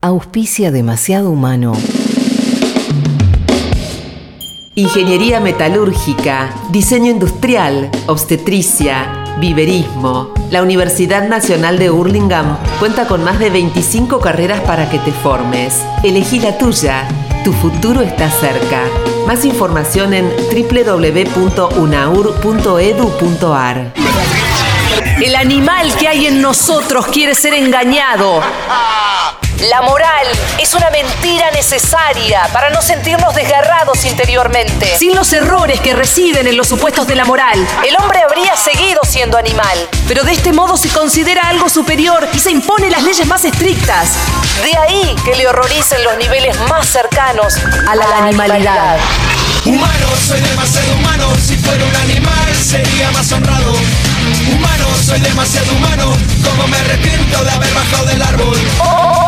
Auspicia demasiado humano. Ingeniería metalúrgica, diseño industrial, obstetricia, viverismo. La Universidad Nacional de Hurlingham cuenta con más de 25 carreras para que te formes. Elegí la tuya. Tu futuro está cerca. Más información en www.unaur.edu.ar. El animal que hay en nosotros quiere ser engañado. La moral es una mentira necesaria para no sentirnos desgarrados interiormente. Sin los errores que residen en los supuestos de la moral, el hombre habría seguido siendo animal. Pero de este modo se considera algo superior y se impone las leyes más estrictas. De ahí que le horroricen los niveles más cercanos a la, animalidad. Humano, soy demasiado humano. Si fuera un animal sería más honrado. Humano, soy demasiado humano. Como me arrepiento de haber bajado del árbol. No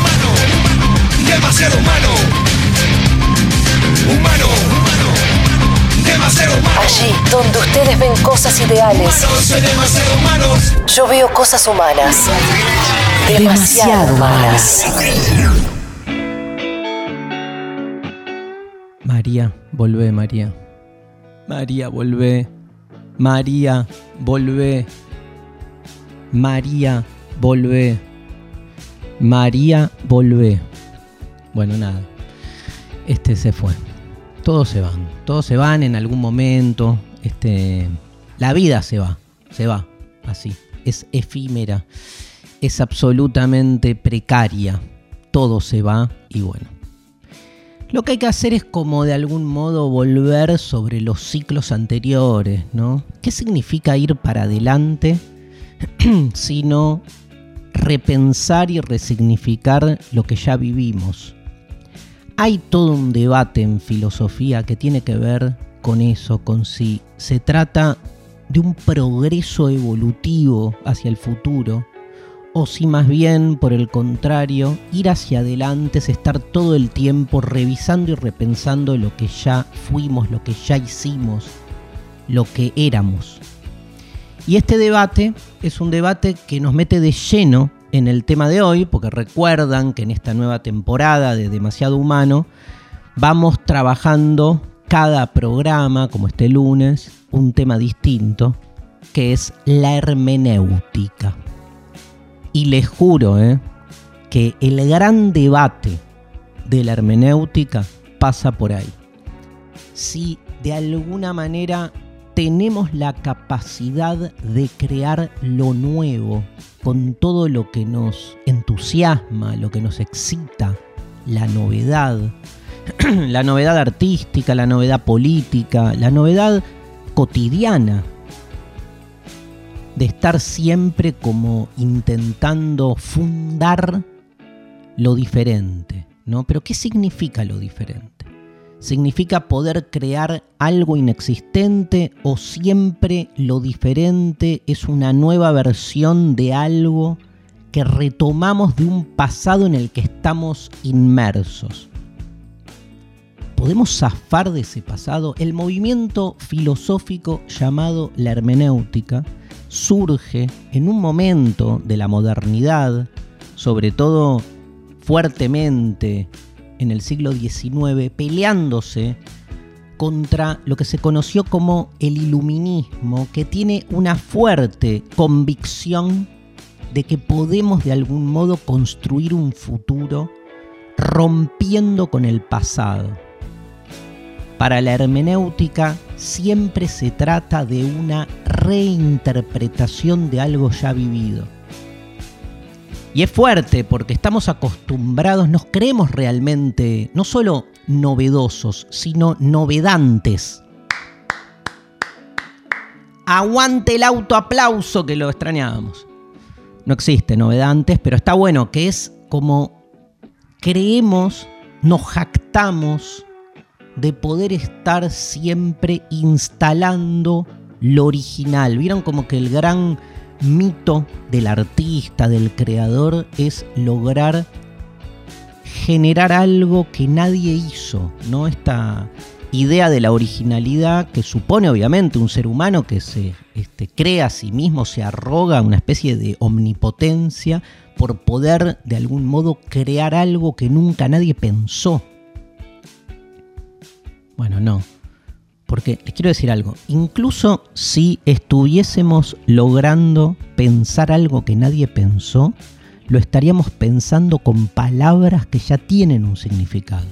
demasiado humano. Humano, humano, demasiado humano. Allí donde ustedes ven cosas ideales, Humano, soy demasiado humano. yo veo cosas humanas. Demasiado humanas. María, volvé, María. María, volvé. María, volvé. María, volvé. María, volvé. Bueno, nada. Este se fue. Todos se van. Todos se van en algún momento. Este. La vida se va. Se va. Así. Es efímera. Es absolutamente precaria. Todo se va y bueno. Lo que hay que hacer es como de algún modo volver sobre los ciclos anteriores, ¿no? ¿Qué significa ir para adelante? Sino repensar y resignificar lo que ya vivimos. Hay todo un debate en filosofía que tiene que ver con eso, con si se trata de un progreso evolutivo hacia el futuro o si más bien, por el contrario, ir hacia adelante es estar todo el tiempo revisando y repensando lo que ya fuimos, lo que ya hicimos, lo que éramos. Y este debate es un debate que nos mete de lleno en el tema de hoy, porque recuerdan que en esta nueva temporada de Demasiado Humano vamos trabajando cada programa, como este lunes, un tema distinto, que es la hermenéutica. Y les juro ¿eh? que el gran debate de la hermenéutica pasa por ahí. Si de alguna manera tenemos la capacidad de crear lo nuevo con todo lo que nos entusiasma, lo que nos excita, la novedad, la novedad artística, la novedad política, la novedad cotidiana, de estar siempre como intentando fundar lo diferente, ¿no? Pero ¿qué significa lo diferente? ¿Significa poder crear algo inexistente o siempre lo diferente es una nueva versión de algo que retomamos de un pasado en el que estamos inmersos? ¿Podemos zafar de ese pasado? El movimiento filosófico llamado la hermenéutica surge en un momento de la modernidad, sobre todo fuertemente en el siglo XIX, peleándose contra lo que se conoció como el iluminismo, que tiene una fuerte convicción de que podemos de algún modo construir un futuro rompiendo con el pasado. Para la hermenéutica siempre se trata de una reinterpretación de algo ya vivido. Y es fuerte porque estamos acostumbrados, nos creemos realmente no solo novedosos, sino novedantes. Aguante el autoaplauso que lo extrañábamos. No existe novedantes, pero está bueno que es como creemos, nos jactamos de poder estar siempre instalando lo original. Vieron como que el gran mito del artista, del creador, es lograr generar algo que nadie hizo, ¿no? Esta idea de la originalidad que supone obviamente un ser humano que se este, crea a sí mismo, se arroga una especie de omnipotencia por poder de algún modo crear algo que nunca nadie pensó. Bueno, no. Porque les quiero decir algo, incluso si estuviésemos logrando pensar algo que nadie pensó, lo estaríamos pensando con palabras que ya tienen un significado.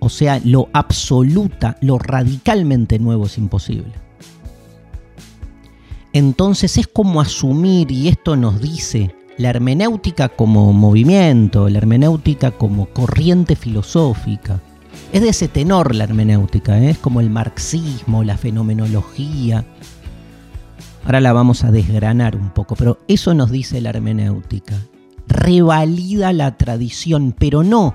O sea, lo absoluta, lo radicalmente nuevo es imposible. Entonces es como asumir, y esto nos dice la hermenéutica como movimiento, la hermenéutica como corriente filosófica. Es de ese tenor la hermenéutica, ¿eh? es como el marxismo, la fenomenología, Ahora la vamos a desgranar un poco, pero eso nos dice la hermenéutica. Revalida la tradición, pero no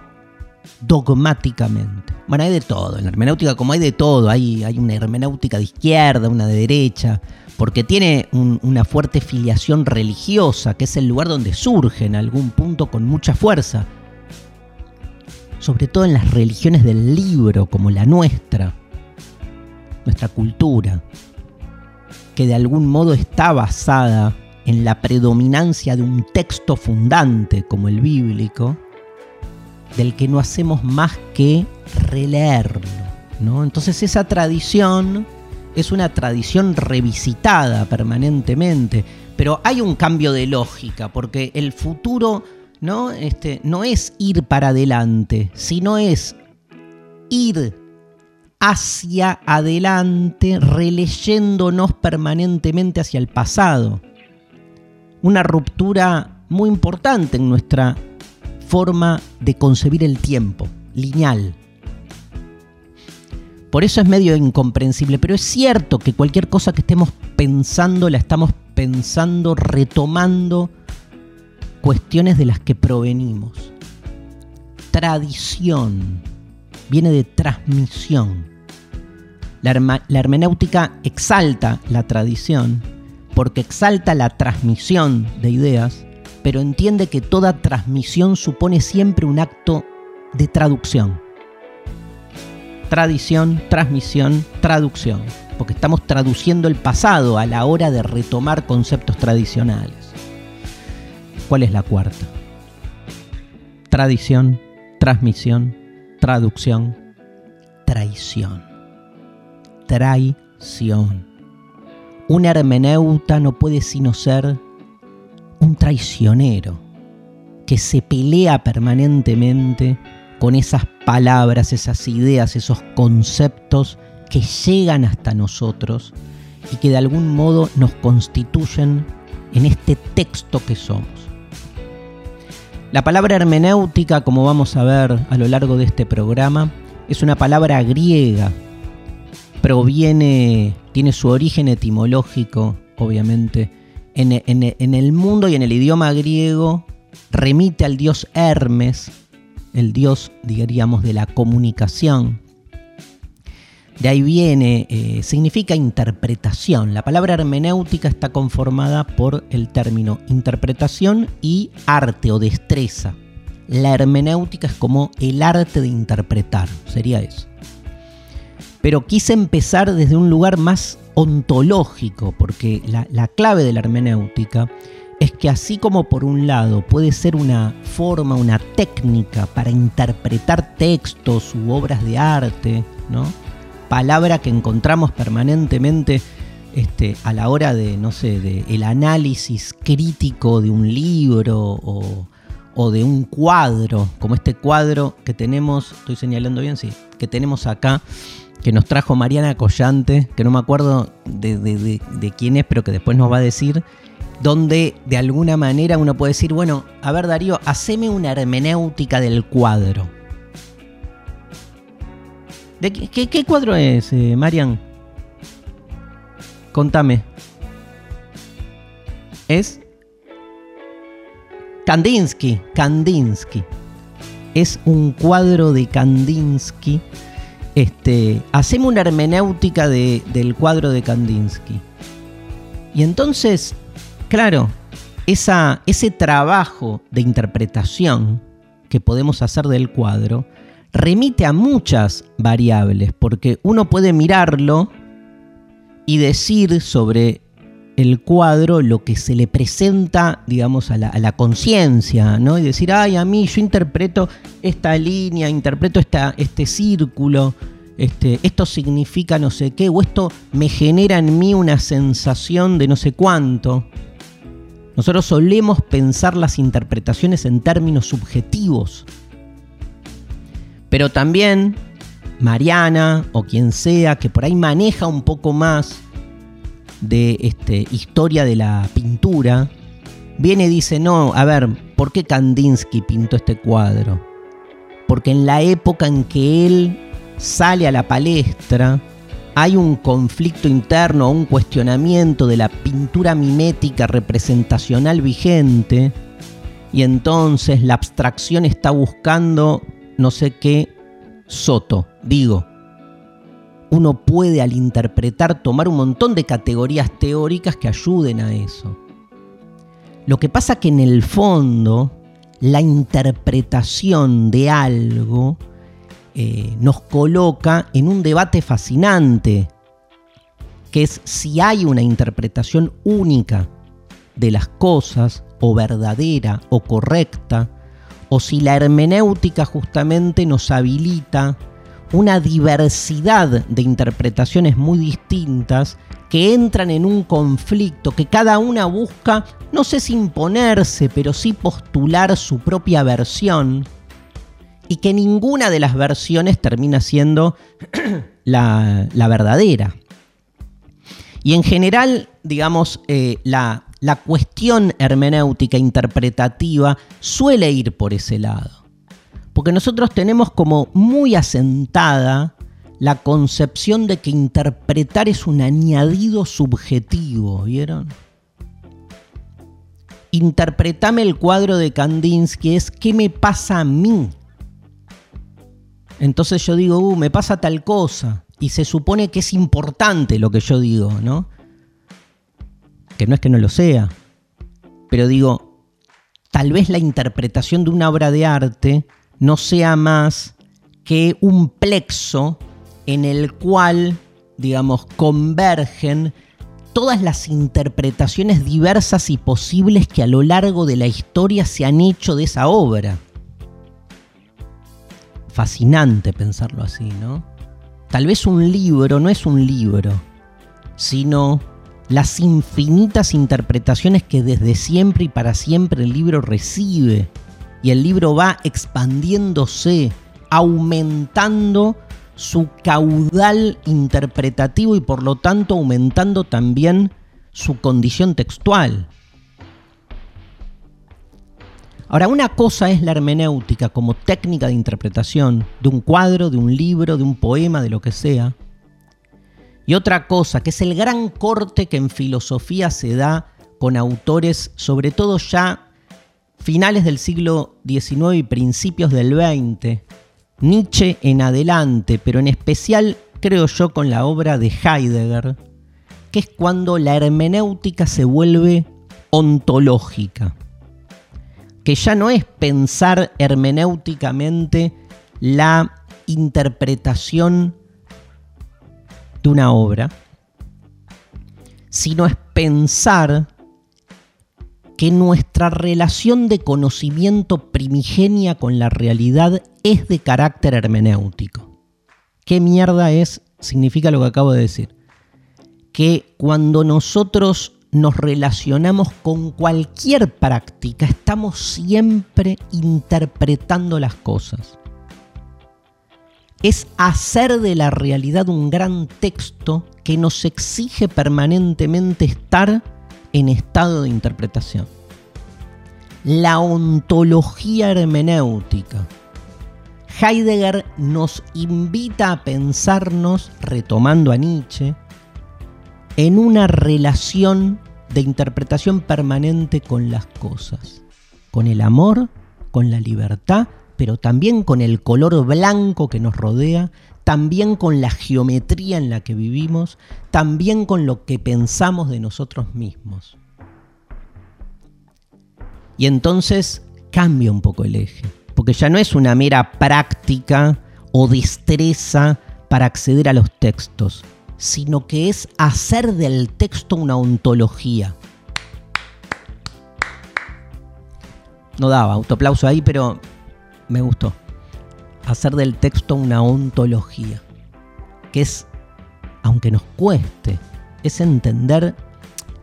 dogmáticamente. Bueno, hay de todo. En la hermenéutica, como hay de todo, hay, hay una hermenéutica de izquierda, una de derecha, porque tiene una fuerte filiación religiosa, que es el lugar donde surge en algún punto con mucha fuerza. Sobre todo en las religiones del libro, como la nuestra, nuestra cultura que de algún modo está basada en la predominancia de un texto fundante como el bíblico, del que no hacemos más que releerlo. ¿no? Entonces esa tradición es una tradición revisitada permanentemente, pero hay un cambio de lógica, porque el futuro ¿no? Este, no es ir para adelante, sino es ir hacia adelante, releyéndonos permanentemente hacia el pasado. Una ruptura muy importante en nuestra forma de concebir el tiempo, lineal. Por eso es medio incomprensible, pero es cierto que cualquier cosa que estemos pensando la estamos pensando retomando cuestiones de las que provenimos. Tradición viene de transmisión. La, hermenéutica exalta la tradición porque exalta la transmisión de ideas, pero entiende que toda transmisión supone siempre un acto de traducción. Tradición, transmisión, traducción, porque estamos traduciendo el pasado a la hora de retomar conceptos tradicionales. ¿Cuál es la cuarta? Tradición, transmisión, traducción, traición traición. Un hermeneuta no puede sino ser un traicionero que se pelea permanentemente con esas palabras, esas ideas, esos conceptos que llegan hasta nosotros y que de algún modo nos constituyen en este texto que somos. La palabra hermenéutica, como vamos a ver a lo largo de este programa, es una palabra griega proviene, tiene su origen etimológico, obviamente, en, el mundo y en el idioma griego, remite al dios Hermes, el dios, diríamos, de la comunicación. De ahí viene, eh, significa interpretación. La palabra hermenéutica está conformada por el término interpretación y arte o destreza. La hermenéutica es como el arte de interpretar, sería eso. pero quise empezar desde un lugar más ontológico, porque la, la clave de la hermenéutica es que así como por un lado puede ser una forma, una técnica para interpretar textos u obras de arte, ¿no? Palabra que encontramos permanentemente este, a la hora de, no sé, el análisis crítico de un libro o, de un cuadro, como este cuadro que tenemos, estoy señalando bien, sí, que tenemos acá, que nos trajo Mariana Collante, que no me acuerdo de, de, de quién es, pero que después nos va a decir, donde de alguna manera uno puede decir, bueno, a ver Darío, haceme una hermenéutica del cuadro. ¿De qué, cuadro es, eh, Marian? Contame. Es Kandinsky, Kandinsky. Es un cuadro de Kandinsky. Este, hacemos una hermenéutica del cuadro de Kandinsky. Y entonces Claro, ese trabajo de interpretación que podemos hacer del cuadro remite a muchas variables, porque uno puede mirarlo y decir sobre el cuadro lo que se le presenta, digamos, a la, conciencia, ¿no? Y decir, ay, a mí yo interpreto esta línea, interpreto esta, este círculo, este, esto significa no sé qué, o esto me genera en mí una sensación de no sé cuánto. Nosotros solemos pensar las interpretaciones en términos subjetivos. Pero también Mariana o quien sea que por ahí maneja un poco más de este, historia de la pintura, viene y dice, no, a ver, ¿por qué Kandinsky pintó este cuadro? Porque en la época en que él sale a la palestra, hay un conflicto interno, un cuestionamiento de la pintura mimética representacional vigente, y entonces la abstracción está buscando no sé qué soto. Digo, uno puede al interpretar tomar un montón de categorías teóricas que ayuden a eso. Lo que pasa que en el fondo la interpretación de algo eh, nos coloca en un debate fascinante, que es si hay una interpretación única de las cosas, o verdadera, o correcta, o si la hermenéutica justamente nos habilita una diversidad de interpretaciones muy distintas que entran en un conflicto, que cada una busca, no sé si imponerse, pero sí postular su propia versión y que ninguna de las versiones termina siendo la, verdadera. Y en general, digamos, eh, la, la cuestión hermenéutica interpretativa suele ir por ese lado. Porque nosotros tenemos como muy asentada la concepción de que interpretar es un añadido subjetivo, ¿vieron? Interpretame el cuadro de Kandinsky es qué me pasa a mí entonces yo digo, uh, me pasa tal cosa. Y se supone que es importante lo que yo digo, ¿no? Que no es que no lo sea. Pero digo, tal vez la interpretación de una obra de arte no sea más que un plexo en el cual, digamos, convergen todas las interpretaciones diversas y posibles que a lo largo de la historia se han hecho de esa obra fascinante pensarlo así, ¿no? Tal vez un libro no es un libro, sino las infinitas interpretaciones que desde siempre y para siempre el libro recibe. Y el libro va expandiéndose, aumentando su caudal interpretativo y por lo tanto aumentando también su condición textual. Ahora, una cosa es la hermenéutica como técnica de interpretación de un cuadro, de un libro, de un poema, de lo que sea. Y otra cosa, que es el gran corte que en filosofía se da con autores, sobre todo ya finales del siglo XIX y principios del XX, Nietzsche en adelante, pero en especial creo yo con la obra de Heidegger, que es cuando la hermenéutica se vuelve ontológica que ya no es pensar hermenéuticamente la interpretación de una obra, sino es pensar que nuestra relación de conocimiento primigenia con la realidad es de carácter hermenéutico. ¿Qué mierda es? Significa lo que acabo de decir. Que cuando nosotros nos relacionamos con cualquier práctica, estamos siempre interpretando las cosas. Es hacer de la realidad un gran texto que nos exige permanentemente estar en estado de interpretación. La ontología hermenéutica. Heidegger nos invita a pensarnos, retomando a Nietzsche, en una relación de interpretación permanente con las cosas, con el amor, con la libertad, pero también con el color blanco que nos rodea, también con la geometría en la que vivimos, también con lo que pensamos de nosotros mismos. Y entonces cambia un poco el eje, porque ya no es una mera práctica o destreza para acceder a los textos, sino que es hacer del texto una ontología. No daba autoaplauso ahí, pero me gustó. Hacer del texto una ontología, que es, aunque nos cueste, es entender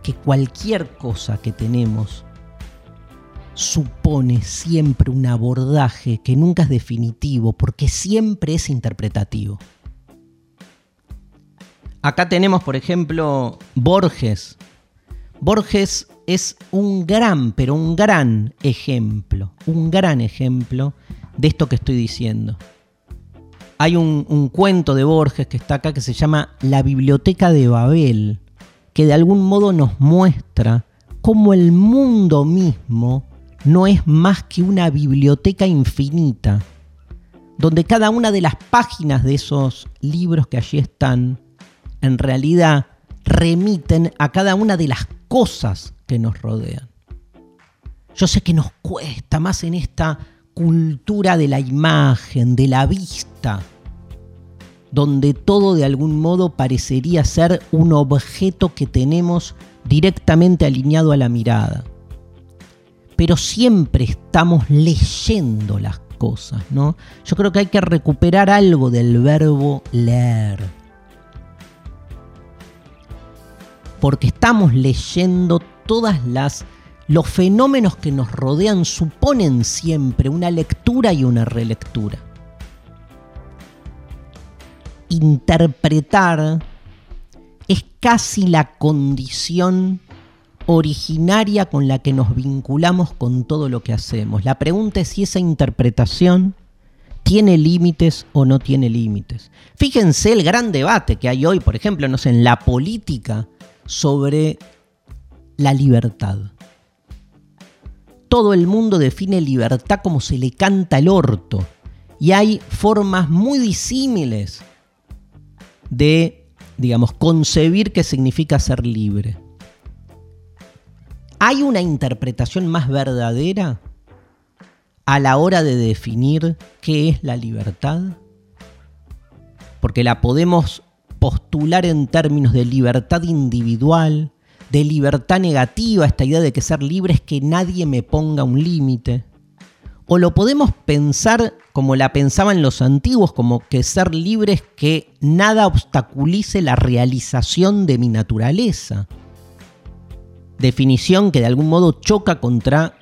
que cualquier cosa que tenemos supone siempre un abordaje que nunca es definitivo, porque siempre es interpretativo. Acá tenemos, por ejemplo, Borges. Borges es un gran, pero un gran ejemplo, un gran ejemplo de esto que estoy diciendo. Hay un, cuento de Borges que está acá que se llama La Biblioteca de Babel, que de algún modo nos muestra cómo el mundo mismo no es más que una biblioteca infinita, donde cada una de las páginas de esos libros que allí están en realidad remiten a cada una de las cosas que nos rodean. Yo sé que nos cuesta más en esta cultura de la imagen, de la vista, donde todo de algún modo parecería ser un objeto que tenemos directamente alineado a la mirada. Pero siempre estamos leyendo las cosas, ¿no? Yo creo que hay que recuperar algo del verbo leer porque estamos leyendo todas las los fenómenos que nos rodean suponen siempre una lectura y una relectura. Interpretar es casi la condición originaria con la que nos vinculamos con todo lo que hacemos. La pregunta es si esa interpretación tiene límites o no tiene límites. Fíjense el gran debate que hay hoy, por ejemplo, no sé, en la política sobre la libertad. Todo el mundo define libertad como se le canta el orto. Y hay formas muy disímiles de, digamos, concebir qué significa ser libre. ¿Hay una interpretación más verdadera a la hora de definir qué es la libertad? Porque la podemos postular en términos de libertad individual, de libertad negativa, esta idea de que ser libre es que nadie me ponga un límite. O lo podemos pensar como la pensaban los antiguos, como que ser libre es que nada obstaculice la realización de mi naturaleza. Definición que de algún modo choca contra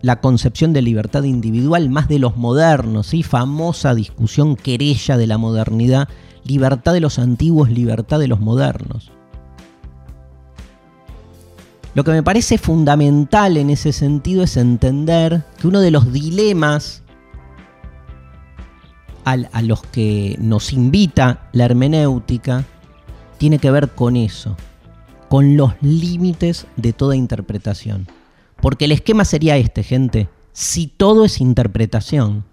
la concepción de libertad individual más de los modernos, y famosa discusión querella de la modernidad libertad de los antiguos, libertad de los modernos. Lo que me parece fundamental en ese sentido es entender que uno de los dilemas a los que nos invita la hermenéutica tiene que ver con eso, con los límites de toda interpretación. Porque el esquema sería este, gente. Si todo es interpretación,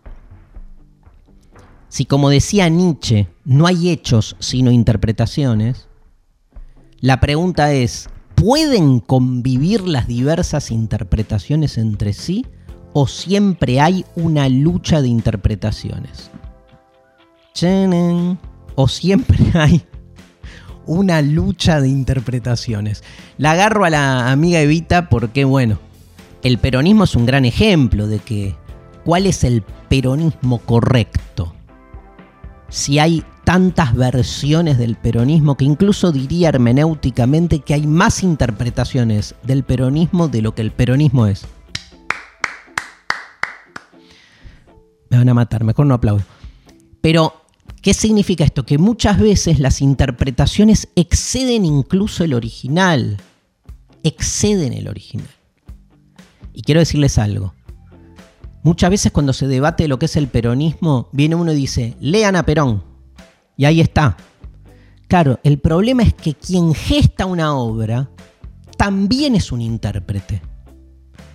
si como decía Nietzsche, no hay hechos sino interpretaciones, la pregunta es, ¿pueden convivir las diversas interpretaciones entre sí o siempre hay una lucha de interpretaciones? O siempre hay una lucha de interpretaciones. La agarro a la amiga Evita porque, bueno, el peronismo es un gran ejemplo de que cuál es el peronismo correcto. Si hay tantas versiones del peronismo que incluso diría hermenéuticamente que hay más interpretaciones del peronismo de lo que el peronismo es. Me van a matar, mejor no aplaudo. Pero, ¿qué significa esto? Que muchas veces las interpretaciones exceden incluso el original. Exceden el original. Y quiero decirles algo. Muchas veces cuando se debate lo que es el peronismo, viene uno y dice, lean a Perón. Y ahí está. Claro, el problema es que quien gesta una obra también es un intérprete.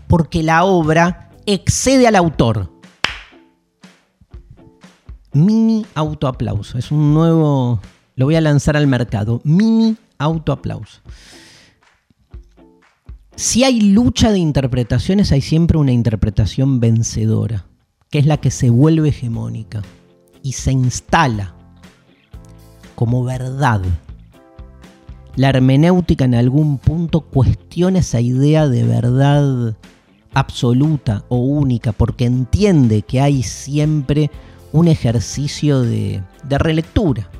Porque la obra excede al autor. Mini autoaplauso. Es un nuevo... Lo voy a lanzar al mercado. Mini autoaplauso. Si hay lucha de interpretaciones, hay siempre una interpretación vencedora, que es la que se vuelve hegemónica y se instala como verdad. La hermenéutica en algún punto cuestiona esa idea de verdad absoluta o única, porque entiende que hay siempre un ejercicio de, de relectura.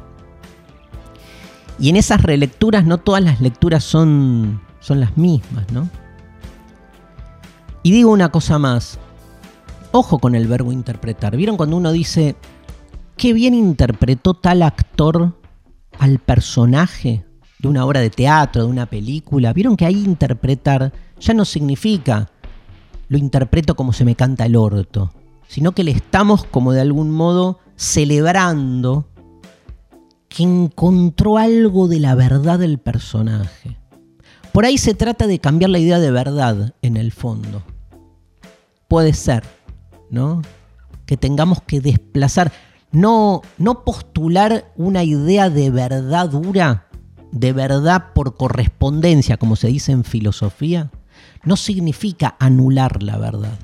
Y en esas relecturas no todas las lecturas son son las mismas, ¿no? Y digo una cosa más, ojo con el verbo interpretar. ¿Vieron cuando uno dice, qué bien interpretó tal actor al personaje de una obra de teatro, de una película? ¿Vieron que ahí interpretar ya no significa lo interpreto como se me canta el orto, sino que le estamos como de algún modo celebrando que encontró algo de la verdad del personaje. Por ahí se trata de cambiar la idea de verdad en el fondo. Puede ser, ¿no? Que tengamos que desplazar, no, no postular una idea de verdad dura, de verdad por correspondencia, como se dice en filosofía, no significa anular la verdad.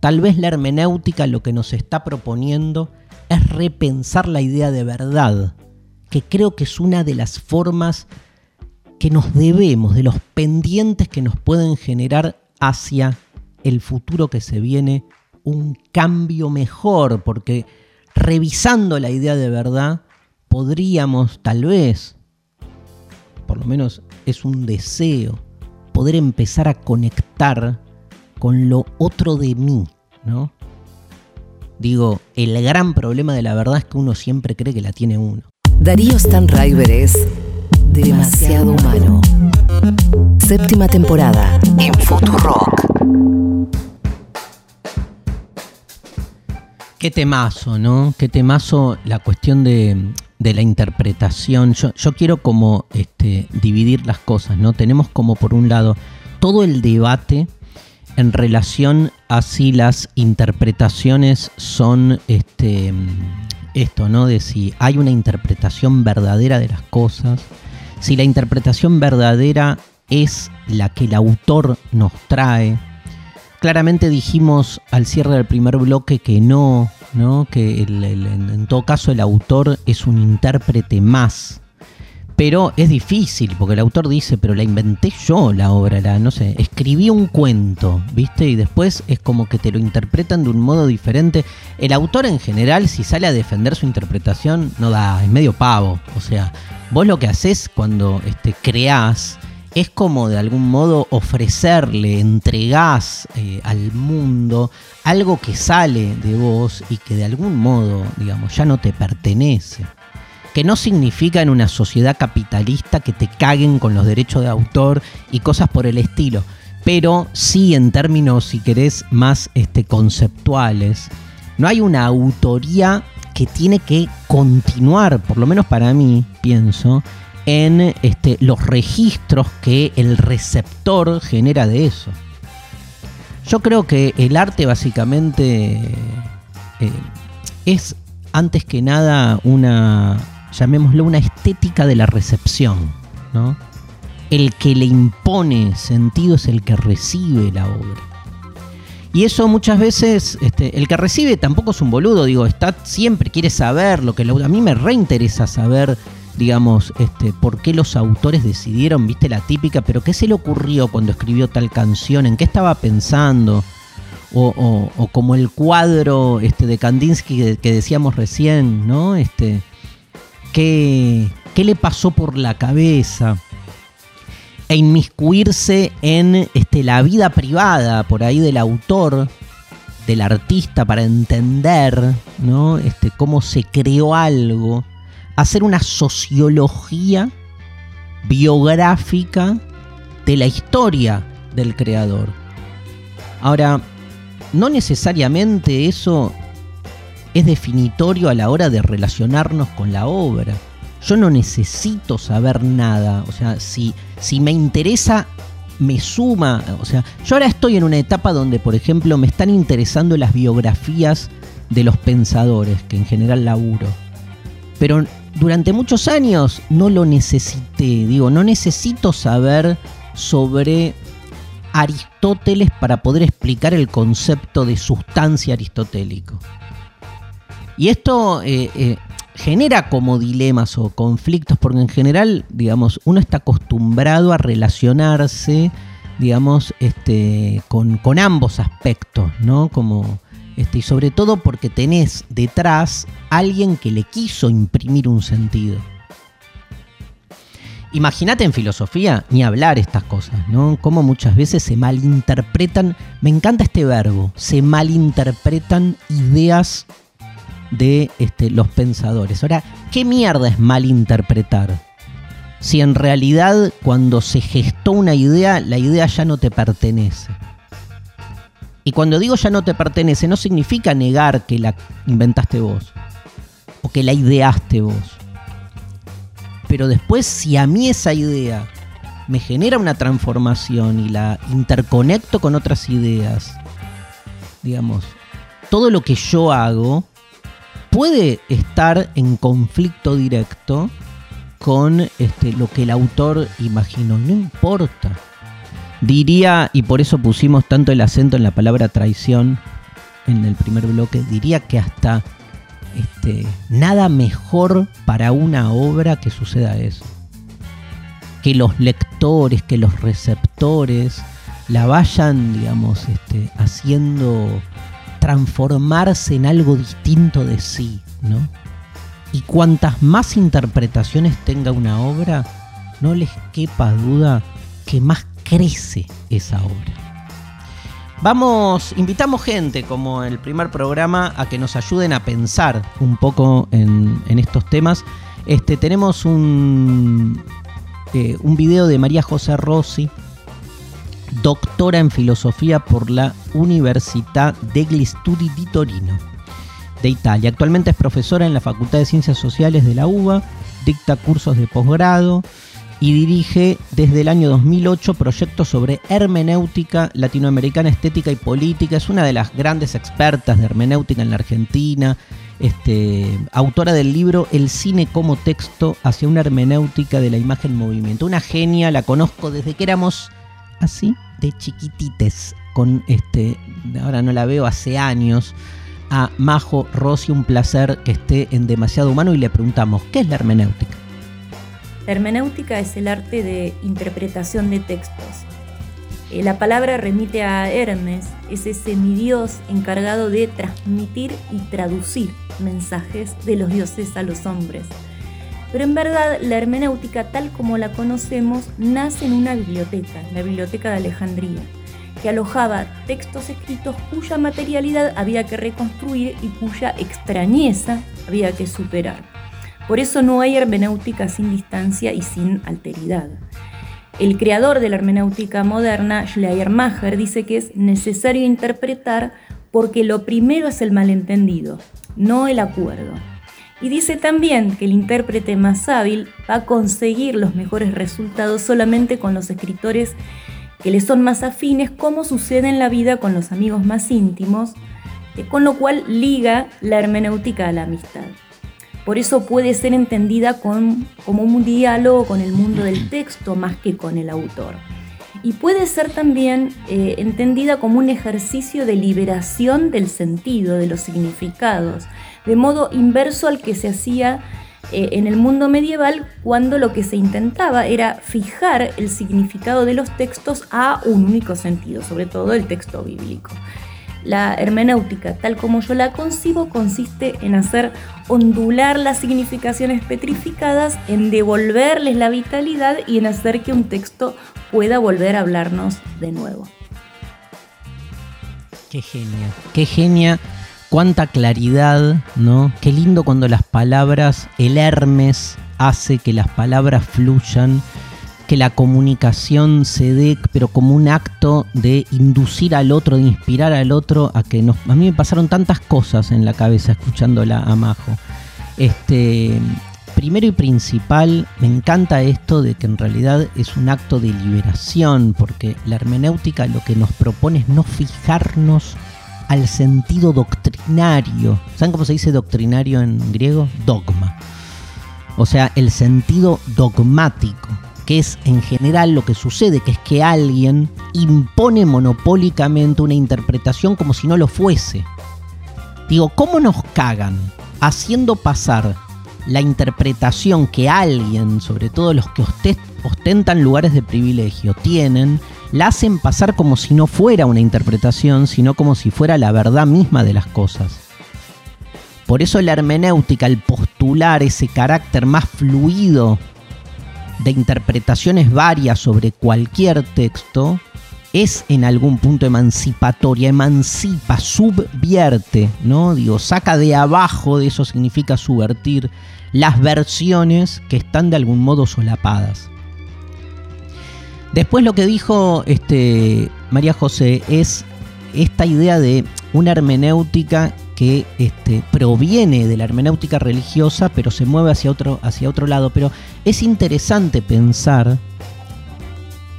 Tal vez la hermenéutica lo que nos está proponiendo es repensar la idea de verdad, que creo que es una de las formas que nos debemos, de los pendientes que nos pueden generar hacia el futuro que se viene, un cambio mejor, porque revisando la idea de verdad, podríamos tal vez, por lo menos es un deseo, poder empezar a conectar con lo otro de mí, ¿no? Digo, el gran problema de la verdad es que uno siempre cree que la tiene uno. Darío Stanraiver es Demasiado humano. Séptima temporada en Futurock. Qué temazo, ¿no? Qué temazo la cuestión de, la interpretación. Yo, yo, quiero como este, dividir las cosas, ¿no? Tenemos como por un lado todo el debate en relación a si las interpretaciones son este, esto, ¿no? De si hay una interpretación verdadera de las cosas si la interpretación verdadera es la que el autor nos trae. Claramente dijimos al cierre del primer bloque que no, ¿no? que en todo caso el autor es un intérprete más. Pero es difícil, porque el autor dice, pero la inventé yo la obra, la, no sé, escribí un cuento, ¿viste? Y después es como que te lo interpretan de un modo diferente. El autor en general, si sale a defender su interpretación, no da, es medio pavo. O sea, vos lo que haces cuando este, creás es como de algún modo ofrecerle, entregás eh, al mundo algo que sale de vos y que de algún modo, digamos, ya no te pertenece. Que no significa en una sociedad capitalista que te caguen con los derechos de autor y cosas por el estilo, pero sí en términos, si querés, más este, conceptuales. No hay una autoría que tiene que continuar, por lo menos para mí, pienso, en este, los registros que el receptor genera de eso. Yo creo que el arte básicamente eh, es antes que nada una, llamémoslo, una estética de la recepción. ¿no? El que le impone sentido es el que recibe la obra. Y eso muchas veces, este, el que recibe tampoco es un boludo, digo, está siempre quiere saber lo que a mí me reinteresa saber digamos, este, por qué los autores decidieron, viste la típica, pero qué se le ocurrió cuando escribió tal canción, en qué estaba pensando, o, como el cuadro este, de Kandinsky que, decíamos recién, ¿no? Este, ¿qué, ¿Qué le pasó por la cabeza? E inmiscuirse en este, la vida privada por ahí del autor, del artista, para entender ¿no? este, cómo se creó algo hacer una sociología biográfica de la historia del creador. Ahora, no necesariamente eso es definitorio a la hora de relacionarnos con la obra. Yo no necesito saber nada. O sea, si, si me interesa, me suma. O sea, yo ahora estoy en una etapa donde, por ejemplo, me están interesando las biografías de los pensadores, que en general laburo. Pero durante muchos años no lo necesité, digo, no necesito saber sobre Aristóteles para poder explicar el concepto de sustancia aristotélico. Y esto eh, eh, genera como dilemas o conflictos, porque en general, digamos, uno está acostumbrado a relacionarse, digamos, este, con, con ambos aspectos, ¿no? Como este, y sobre todo porque tenés detrás alguien que le quiso imprimir un sentido. Imagínate en filosofía ni hablar estas cosas, ¿no? Como muchas veces se malinterpretan, me encanta este verbo, se malinterpretan ideas de este, los pensadores. Ahora, ¿qué mierda es malinterpretar? Si en realidad cuando se gestó una idea, la idea ya no te pertenece. Y cuando digo ya no te pertenece, no significa negar que la inventaste vos o que la ideaste vos. Pero después, si a mí esa idea me genera una transformación y la interconecto con otras ideas, digamos, todo lo que yo hago puede estar en conflicto directo con este, lo que el autor imaginó. No importa. Diría, y por eso pusimos tanto el acento en la palabra traición en el primer bloque, diría que hasta este, nada mejor para una obra que suceda eso. Que los lectores, que los receptores la vayan, digamos, este, haciendo transformarse en algo distinto de sí, ¿no? Y cuantas más interpretaciones tenga una obra, no les quepa duda que más crece esa obra. Vamos, invitamos gente como el primer programa a que nos ayuden a pensar un poco en, estos temas. Este, tenemos un, eh, un video de María José Rossi, doctora en filosofía por la Università degli Studi di Torino, de Italia. Actualmente es profesora en la Facultad de Ciencias Sociales de la UBA, dicta cursos de posgrado y dirige desde el año 2008 proyectos sobre hermenéutica latinoamericana, estética y política. Es una de las grandes expertas de hermenéutica en la Argentina, este, autora del libro El cine como texto hacia una hermenéutica de la imagen en movimiento. Una genia, la conozco desde que éramos así, de chiquitites, con este, ahora no la veo hace años. A Majo Rossi, un placer que esté en Demasiado Humano y le preguntamos, ¿qué es la hermenéutica? hermenéutica es el arte de interpretación de textos. Eh, la palabra remite a Hermes, ese semidios encargado de transmitir y traducir mensajes de los dioses a los hombres. Pero en verdad la hermenéutica tal como la conocemos nace en una biblioteca, la Biblioteca de Alejandría, que alojaba textos escritos cuya materialidad había que reconstruir y cuya extrañeza había que superar. Por eso no hay hermenéutica sin distancia y sin alteridad. El creador de la hermenéutica moderna, Schleiermacher, dice que es necesario interpretar porque lo primero es el malentendido, no el acuerdo. Y dice también que el intérprete más hábil va a conseguir los mejores resultados solamente con los escritores que le son más afines, como sucede en la vida con los amigos más íntimos, con lo cual liga la hermenéutica a la amistad. Por eso puede ser entendida como un diálogo con el mundo del texto más que con el autor. Y puede ser también eh, entendida como un ejercicio de liberación del sentido, de los significados, de modo inverso al que se hacía eh, en el mundo medieval cuando lo que se intentaba era fijar el significado de los textos a un único sentido, sobre todo el texto bíblico. La hermenéutica, tal como yo la concibo, consiste en hacer ondular las significaciones petrificadas, en devolverles la vitalidad y en hacer que un texto pueda volver a hablarnos de nuevo. Qué genia, qué genia cuánta claridad, ¿no? Qué lindo cuando las palabras, el Hermes hace que las palabras fluyan, que la comunicación se dé, pero como un acto de inducir al otro, de inspirar al otro a que nos... A mí me pasaron tantas cosas en la cabeza escuchándola a Majo. Este, primero y principal, me encanta esto de que en realidad es un acto de liberación, porque la hermenéutica lo que nos propone es no fijarnos al sentido doctrinario. ¿Saben cómo se dice doctrinario en griego? Dogma. O sea, el sentido dogmático, que es en general lo que sucede, que es que alguien impone monopólicamente una interpretación como si no lo fuese. Digo, ¿cómo nos cagan haciendo pasar la interpretación que alguien, sobre todo los que ostentan lugares de privilegio, tienen la hacen pasar como si no fuera una interpretación, sino como si fuera la verdad misma de las cosas. Por eso la hermenéutica, al postular ese carácter más fluido de interpretaciones varias sobre cualquier texto, es en algún punto emancipatoria, emancipa, subvierte, ¿no? Digo, saca de abajo, de eso significa subvertir, las versiones que están de algún modo solapadas. Después lo que dijo este, María José es esta idea de una hermenéutica que este, proviene de la hermenéutica religiosa, pero se mueve hacia otro, hacia otro lado. Pero es interesante pensar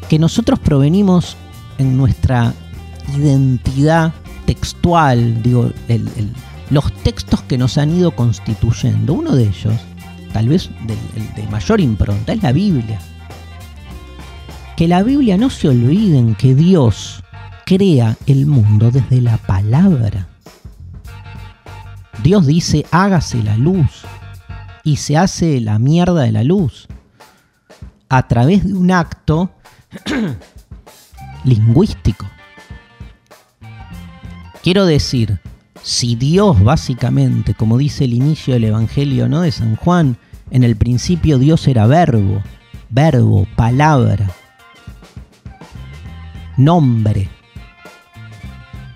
que nosotros provenimos en nuestra identidad textual, digo, los textos que nos han ido constituyendo. Uno de ellos, tal vez de mayor impronta, es la Biblia que la Biblia no se olviden que Dios crea el mundo desde la palabra. Dios dice, hágase la luz y se hace la mierda de la luz a través de un acto lingüístico. Quiero decir, si Dios básicamente, como dice el inicio del Evangelio ¿no? de San Juan, en el principio Dios era verbo, verbo, palabra, nombre.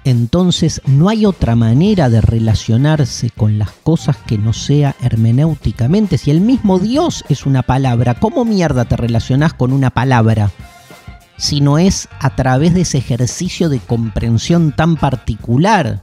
Entonces no hay otra manera de relacionarse con las cosas que no sea hermenéuticamente. Si el mismo Dios es una palabra, ¿cómo mierda te relacionas con una palabra? Si no es a través de ese ejercicio de comprensión tan particular,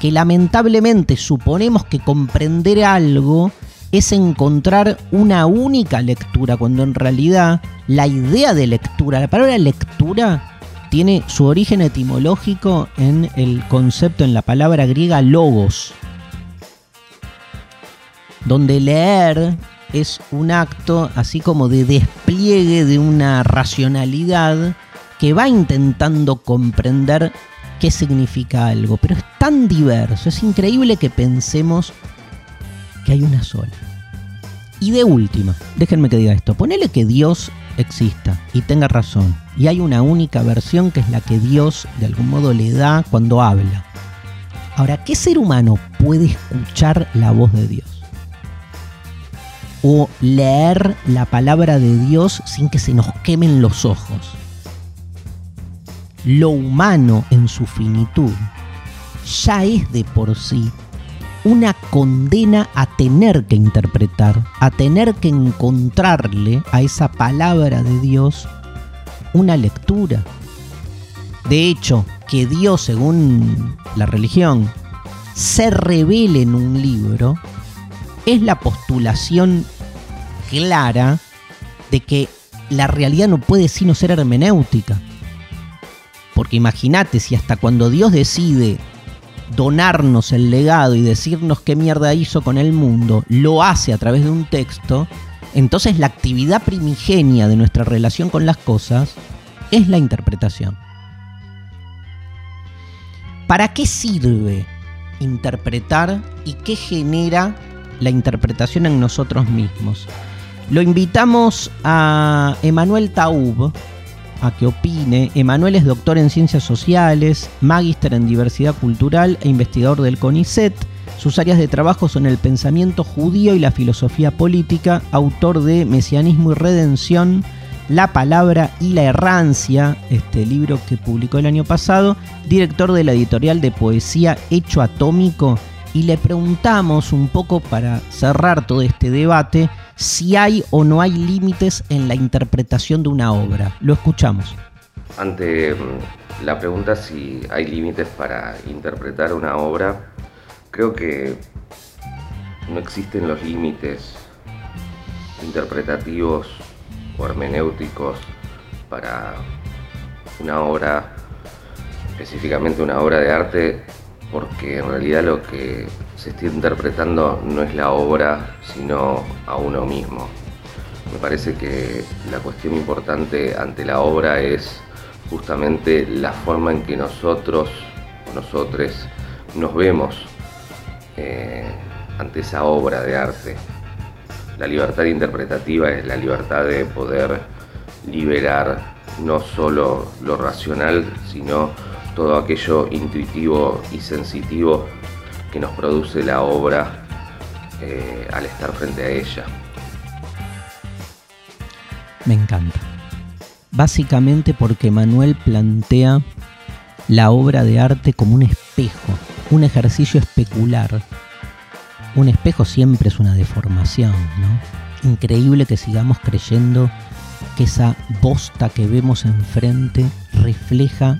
que lamentablemente suponemos que comprender algo es encontrar una única lectura, cuando en realidad la idea de lectura, la palabra lectura, tiene su origen etimológico en el concepto, en la palabra griega logos, donde leer es un acto así como de despliegue de una racionalidad que va intentando comprender qué significa algo, pero es tan diverso, es increíble que pensemos que hay una sola. Y de última, déjenme que diga esto, ponele que Dios exista y tenga razón. Y hay una única versión que es la que Dios de algún modo le da cuando habla. Ahora, ¿qué ser humano puede escuchar la voz de Dios? O leer la palabra de Dios sin que se nos quemen los ojos. Lo humano en su finitud ya es de por sí una condena a tener que interpretar, a tener que encontrarle a esa palabra de Dios una lectura. De hecho, que Dios, según la religión, se revele en un libro, es la postulación clara de que la realidad no puede sino ser hermenéutica. Porque imagínate si hasta cuando Dios decide donarnos el legado y decirnos qué mierda hizo con el mundo, lo hace a través de un texto, entonces la actividad primigenia de nuestra relación con las cosas es la interpretación. ¿Para qué sirve interpretar y qué genera la interpretación en nosotros mismos. Lo invitamos a Emanuel Taub a que opine. Emanuel es doctor en ciencias sociales, magíster en diversidad cultural e investigador del CONICET. Sus áreas de trabajo son el pensamiento judío y la filosofía política, autor de Mesianismo y Redención, La Palabra y la Errancia, este libro que publicó el año pasado, director de la editorial de poesía Hecho Atómico, y le preguntamos un poco para cerrar todo este debate si hay o no hay límites en la interpretación de una obra. Lo escuchamos. Ante mm, la pregunta si hay límites para interpretar una obra, creo que no existen los límites interpretativos o hermenéuticos para una obra, específicamente una obra de arte, porque en realidad lo que se está interpretando no es la obra, sino a uno mismo. Me parece que la cuestión importante ante la obra es justamente la forma en que nosotros o nosotros nos vemos eh, ante esa obra de arte. La libertad interpretativa es la libertad de poder liberar no solo lo racional, sino todo aquello intuitivo y sensitivo que nos produce la obra eh, al estar frente a ella. Me encanta. Básicamente porque Manuel plantea la obra de arte como un espejo, un ejercicio especular. Un espejo siempre es una deformación, ¿no? Increíble que sigamos creyendo que esa bosta que vemos enfrente refleja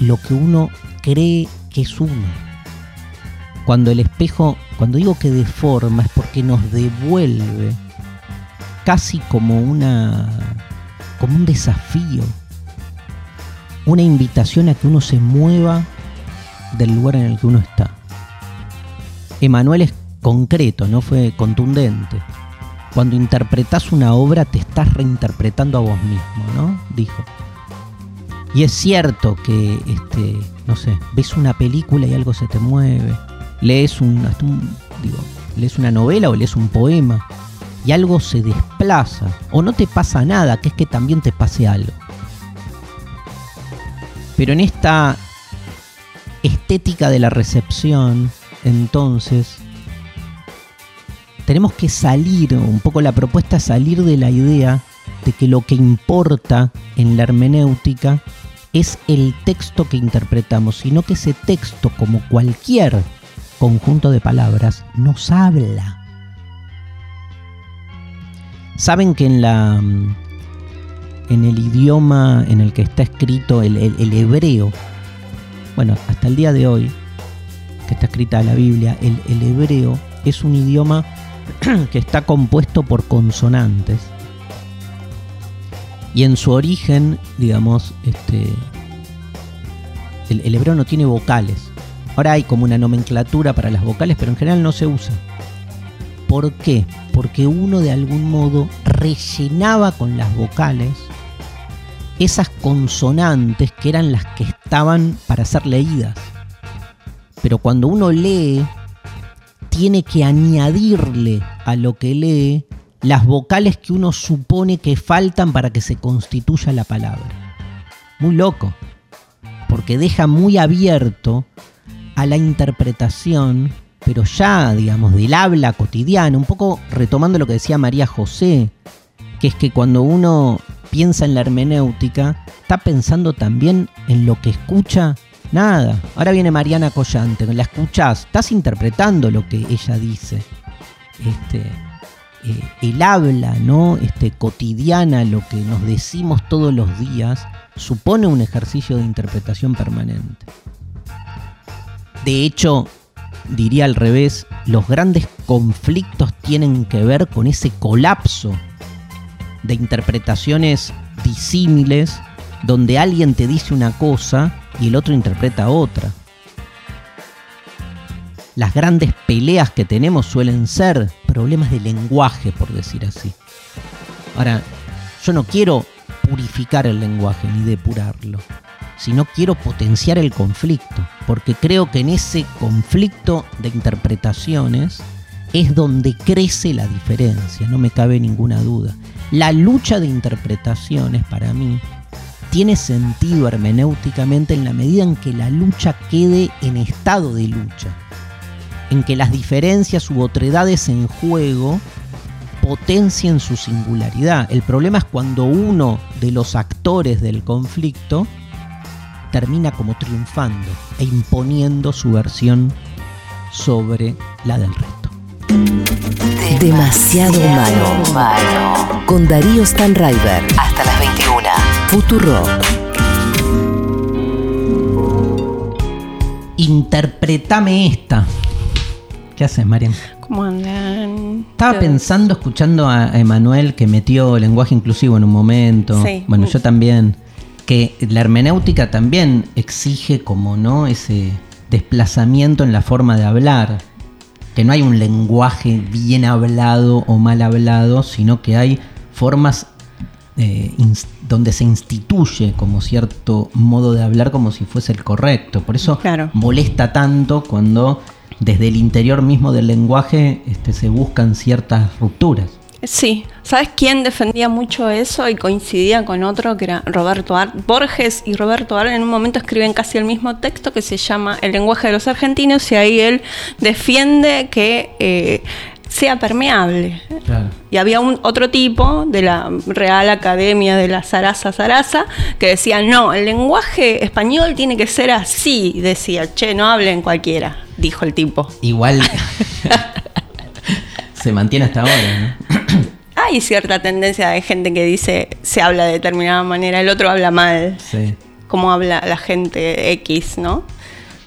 lo que uno cree que es uno. Cuando el espejo, cuando digo que deforma, es porque nos devuelve casi como una como un desafío, una invitación a que uno se mueva del lugar en el que uno está. Emanuel es concreto, no fue contundente. Cuando interpretas una obra te estás reinterpretando a vos mismo, ¿no? Dijo. Y es cierto que, este, no sé, ves una película y algo se te mueve, lees, un, digo, lees una novela o lees un poema y algo se desplaza, o no te pasa nada, que es que también te pase algo. Pero en esta estética de la recepción, entonces, tenemos que salir, un poco la propuesta es salir de la idea de que lo que importa en la hermenéutica es el texto que interpretamos, sino que ese texto, como cualquier conjunto de palabras, nos habla. Saben que en la en el idioma en el que está escrito el, hebreo, bueno, hasta el día de hoy, que está escrita la Biblia, el, el hebreo es un idioma que está compuesto por consonantes y en su origen, digamos, este, el, hebreo no tiene vocales. Ahora hay como una nomenclatura para las vocales, pero en general no se usa. ¿Por qué? Porque uno de algún modo rellenaba con las vocales esas consonantes que eran las que estaban para ser leídas. Pero cuando uno lee, tiene que añadirle a lo que lee las vocales que uno supone que faltan para que se constituya la palabra. Muy loco, porque deja muy abierto a la interpretación, pero ya, digamos, del habla cotidiana, un poco retomando lo que decía María José, que es que cuando uno piensa en la hermenéutica, está pensando también en lo que escucha Nada. Ahora viene Mariana Collante, la escuchás, estás interpretando lo que ella dice. Este, eh, el habla ¿no? este, cotidiana, lo que nos decimos todos los días, supone un ejercicio de interpretación permanente. De hecho, diría al revés, los grandes conflictos tienen que ver con ese colapso de interpretaciones disímiles donde alguien te dice una cosa y el otro interpreta otra las grandes peleas que tenemos suelen ser problemas de lenguaje, por decir así. Ahora, yo no quiero purificar el lenguaje ni depurarlo, sino quiero potenciar el conflicto, porque creo que en ese conflicto de interpretaciones es donde crece la diferencia, no me cabe ninguna duda. La lucha de interpretaciones para mí tiene sentido hermenéuticamente en la medida en que la lucha quede en estado de lucha, en que las diferencias u otredades en juego potencien su singularidad. El problema es cuando uno de los actores del conflicto termina como triunfando e imponiendo su versión sobre la del resto. Demasiado humano. Con Darío Stanraiver. Hasta las 21. Futuro. Interpretame esta. ¿Qué haces, Marian? ¿Cómo andan? Estaba pensando, escuchando a Emanuel que metió lenguaje inclusivo en un momento. Sí. Bueno, yo también. Que la hermenéutica también exige como, ¿no? Ese desplazamiento en la forma de hablar. Que no hay un lenguaje bien hablado o mal hablado, sino que hay formas eh, donde se instituye como cierto modo de hablar como si fuese el correcto. Por eso Claro. molesta tanto cuando desde el interior mismo del lenguaje este, se buscan ciertas rupturas. Sí, ¿sabes quién defendía mucho eso y coincidía con otro que era Roberto Ar Borges y Roberto Ar en un momento escriben casi el mismo texto que se llama El lenguaje de los argentinos y ahí él defiende que eh, sea permeable. Y había un otro tipo de la Real Academia de la Sarasa Sarasa que decía, no, el lenguaje español tiene que ser así. Decía, che, no hablen cualquiera, dijo el tipo. Igual se mantiene hasta ahora, ¿no? Hay cierta tendencia de gente que dice se habla de determinada manera, el otro habla mal, Sí. como habla la gente X, ¿no?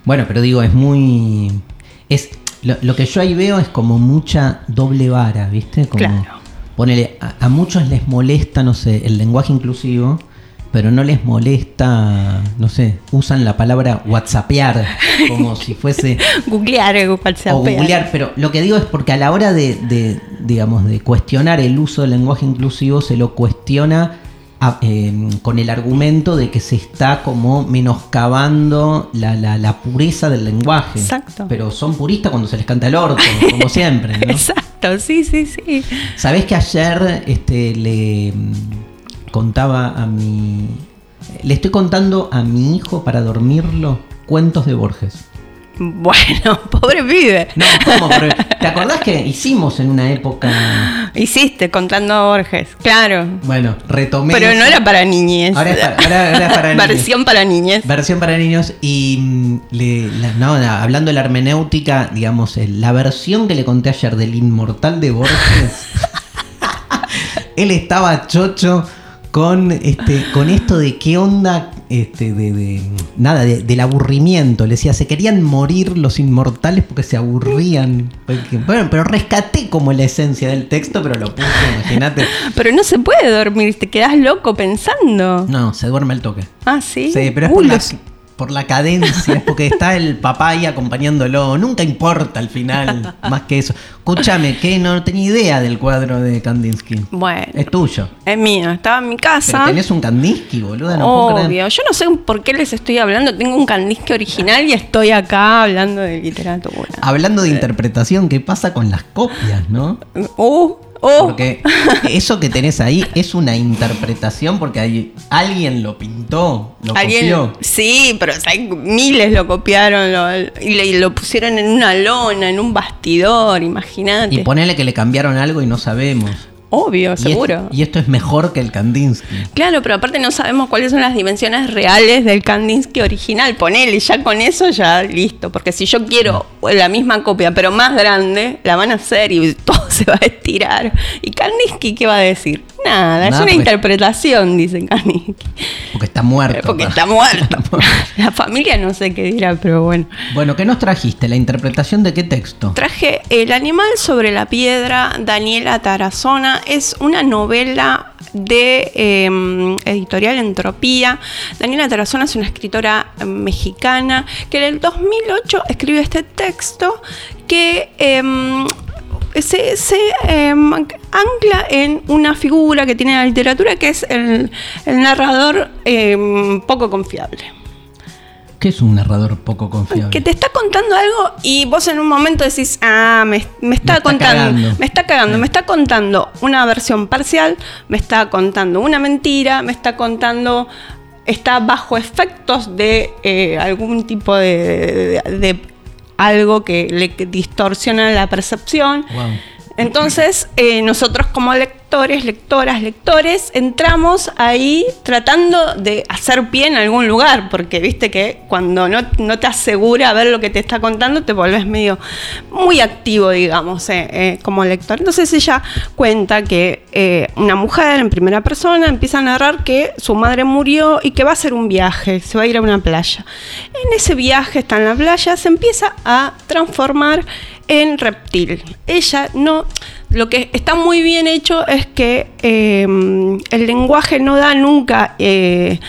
Bueno, pero digo, es muy. Es, lo, lo que yo ahí veo es como mucha doble vara, ¿viste? Como, Claro. Ponele, a, a muchos les molesta, no sé, el lenguaje inclusivo, pero no les molesta, no sé, usan la palabra whatsappear como si fuese. Googlear, eh, WhatsApp. o googlear, pero lo que digo es porque a la hora de, de, digamos, de cuestionar el uso del lenguaje inclusivo, se lo cuestiona a- eh, con el argumento de que se está como menoscabando la, la- la pureza del lenguaje. Exacto. Pero son puristas cuando se les canta el orto, como siempre, ¿no? Exacto, sí, sí, sí. Sabés que ayer este, le contaba a mi. Le estoy contando a mi hijo para dormirlo cuentos de Borges. Bueno, pobre pibe. No, ¿cómo? ¿Te acordás que hicimos en una época. Hiciste contando a Borges, claro. Bueno, retomé. Pero no era para niñez. Ahora es para, ahora- ahora es para niños. Versión para niñez. Versión para niños y mm, le- la- no, hablando de la hermenéutica, digamos, la versión que le conté ayer del inmortal de Borges, él estaba chocho con este, con esto de qué onda, este, de, de- nada, de- del aburrimiento. Le decía, se querían morir los inmortales porque se aburrían. Porque- bueno, pero rescaté como la esencia del texto, pero lo puse, imagínate. Pero no se puede dormir, te quedas loco pensando. No, se duerme el toque. Ah, sí. Sí, pero es Uy, por la, por la cadencia, es porque está el papá ahí acompañándolo. Nunca importa al final, más que eso. Escúchame, que no tenía idea del cuadro de Kandinsky. Bueno, Es tuyo. es mío, estaba en mi Pero casa. tenés un Kandinsky, boluda, no puedo creer. Obvio, yo no sé por qué les estoy hablando. Tengo un Kandinsky original y estoy acá hablando de literatura. Hablando de interpretación, ¿qué pasa con las copias, no? Uh, oh, Porque eso que tenés ahí es una interpretación porque hay, alguien lo pintó, lo alguien. copió. Sí, pero o sea, hay miles lo copiaron lo- y, lo pusieron en una lona, en un bastidor, imagínate. Y ponele que le cambiaron algo y no sabemos. Obvio, Y seguro. es- y esto es mejor que el Kandinsky. Claro, pero aparte no sabemos cuáles son las dimensiones reales del Kandinsky original. Ponele, ya con eso ya listo. Porque si yo quiero la misma copia, pero más grande, la van a hacer y todo se va a estirar. ¿Y Kandinsky qué va a decir? Nada, es una porque- interpretación, dice Kandinsky. Porque está muerto. Porque pa. está muerto. La familia no sé qué dirá, pero bueno. Bueno, ¿qué nos trajiste? ¿La interpretación de qué texto? Traje El animal sobre la piedra, Daniela Tarazona. Es una novela de eh, editorial Entropía. Daniela Tarazona es una escritora eh, mexicana que en el 2008 escribió este texto que em, se, se, em, ancla en una figura que tiene la literatura que es el, el narrador em, poco confiable. ¿Qué es un narrador poco confiable? Que te está contando algo y vos en un momento decís, ah, me, me está, está contando, cagando. me está cagando, me está contando una versión parcial, me está contando una mentira, me está contando, está bajo efectos de eh, algún tipo de, de- de algo que le distorsiona la percepción. Wow. Entonces, eh, nosotros como lectores, lectoras, lectores, entramos ahí tratando de hacer pie en algún lugar, porque viste que cuando no, no te asegura ver lo que te está contando, te volvés medio muy activo, digamos, eh, eh, como lector. Entonces ella cuenta que eh, una mujer en primera persona empieza a narrar que su madre murió y que va a hacer un viaje, se va a ir a una playa. En ese viaje, está en la playa, se empieza a transformar en reptil. Ella no. Lo que está muy bien hecho es que eh, el lenguaje no da nunca eh,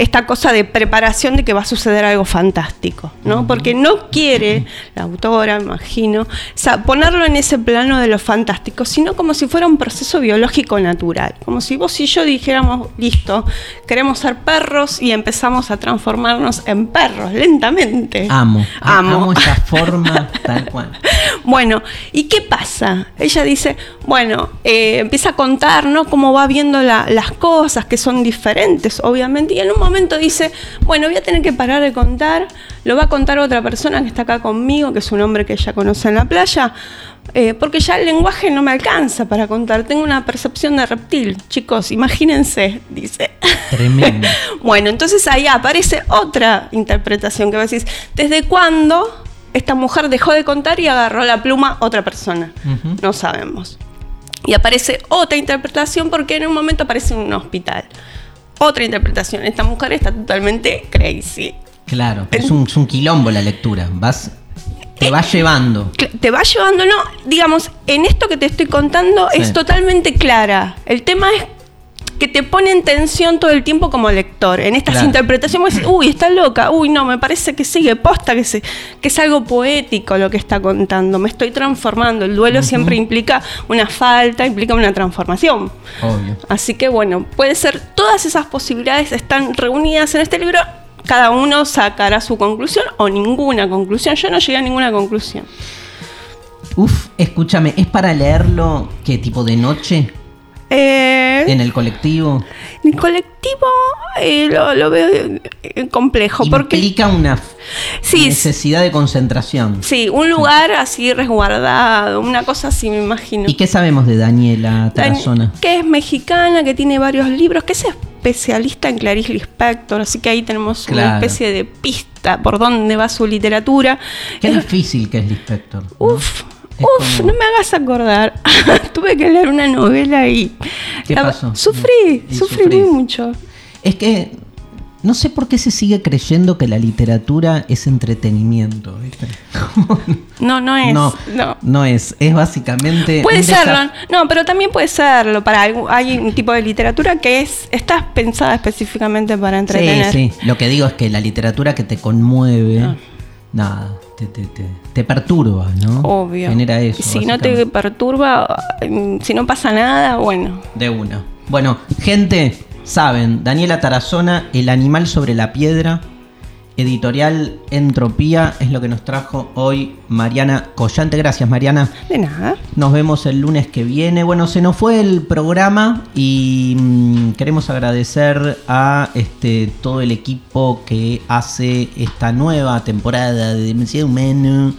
esta cosa de preparación de que va a suceder algo fantástico, ¿no? Porque no quiere la autora, imagino, ponerlo en ese plano de lo fantástico, sino como si fuera un proceso biológico natural, como si vos y yo dijéramos, listo, queremos ser perros y empezamos a transformarnos en perros lentamente. Amo, Amo. amo esa forma tal cual. Bueno, ¿y qué pasa? Ella dice, bueno, eh, empieza a contar, ¿no? Cómo va viendo la- las cosas, que son diferentes, obviamente, y en un momento dice, bueno, voy a tener que parar de contar, lo va a contar otra persona que está acá conmigo, que es un hombre que ella conoce en la playa, eh, porque ya el lenguaje no me alcanza para contar, tengo una percepción de reptil, chicos, imagínense, dice. Tremendo. Bueno, entonces ahí aparece otra interpretación que vos decís, ¿desde cuándo esta mujer dejó de contar y agarró la pluma otra persona? No sabemos. Y aparece otra interpretación porque en un momento aparece en un hospital. Otra interpretación, esta mujer está totalmente crazy. Claro, es un, es un quilombo la lectura. Vas, te vas llevando. Cl- Te va llevando, no, digamos, en esto que te estoy contando Sí. es totalmente clara. El tema es que te pone en tensión todo el tiempo como lector. En estas Claro. interpretaciones, vos decís, uy, está loca, uy, no, me parece que sigue posta, que, se, que es algo poético lo que está contando. Me estoy transformando. El duelo siempre implica una falta, implica una transformación. Obvio. Así que bueno, puede ser, todas esas posibilidades están reunidas en este libro. Cada uno sacará su conclusión o ninguna conclusión. Yo no llegué a ninguna conclusión. Uf, escúchame, ¿es para leerlo qué tipo de noche? Eh, ¿En el colectivo? el colectivo eh, lo, lo veo eh, complejo porque Implica una Sí, necesidad de concentración. sí, un lugar así resguardado, una cosa así me imagino. ¿Y qué sabemos de Daniela Tarazona? que es mexicana, que tiene varios libros, que es especialista en Clarice Lispector, así que ahí tenemos una especie de pista por dónde va su literatura. Qué Es- difícil que es Lispector. ¿no? Uf, uf, como- no me hagas acordar. Tuve que leer una novela y. ¿Qué la- pasó? Sufrí, Y sufrí sufrís. mucho. Es que no sé por qué se sigue creyendo que la literatura es entretenimiento. ¿viste? No, no es. no, no. no es. Es básicamente. Puede serlo, no, pero también puede serlo. Para algún- hay un tipo de literatura que es está pensada específicamente para entretener. Sí, sí. Lo que digo es que la literatura que te conmueve, Ah. nada, te, te, te, te perturba, ¿no? Obvio. Genera eso. Si no te perturba, mm, si no pasa nada, bueno. De una. Bueno, gente, saben, Daniela Tarazona, El animal sobre la piedra, editorial Entropía, es lo que nos trajo hoy Mariana Collante. Gracias, Mariana. De nada. Nos vemos el lunes que viene. Bueno, se nos fue el programa y mm, queremos agradecer a este todo el equipo que hace esta nueva temporada de Demasiado Humano.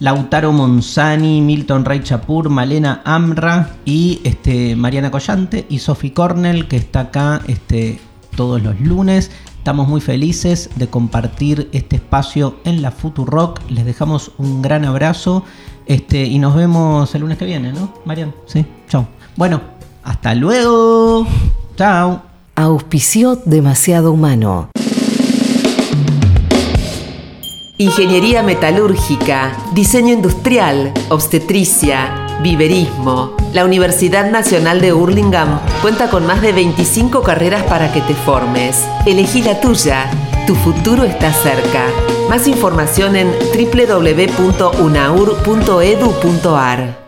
Lautaro Monzani, Milton Rey Chapur, Malena Amra y este, Mariana Collante y Sophie Cornell que está acá este, todos los lunes. Estamos muy felices de compartir este espacio en la Futurock. Les dejamos un gran abrazo este, y nos vemos el lunes que viene, ¿no, Marian? Sí, chao. Bueno, hasta luego. Chao. Auspició demasiado humano. Ingeniería metalúrgica, diseño industrial, obstetricia, viverismo. La Universidad Nacional de Hurlingham cuenta con más de 25 carreras para que te formes. Elegí la tuya. Tu futuro está cerca. Más información en www.unaur.edu.ar.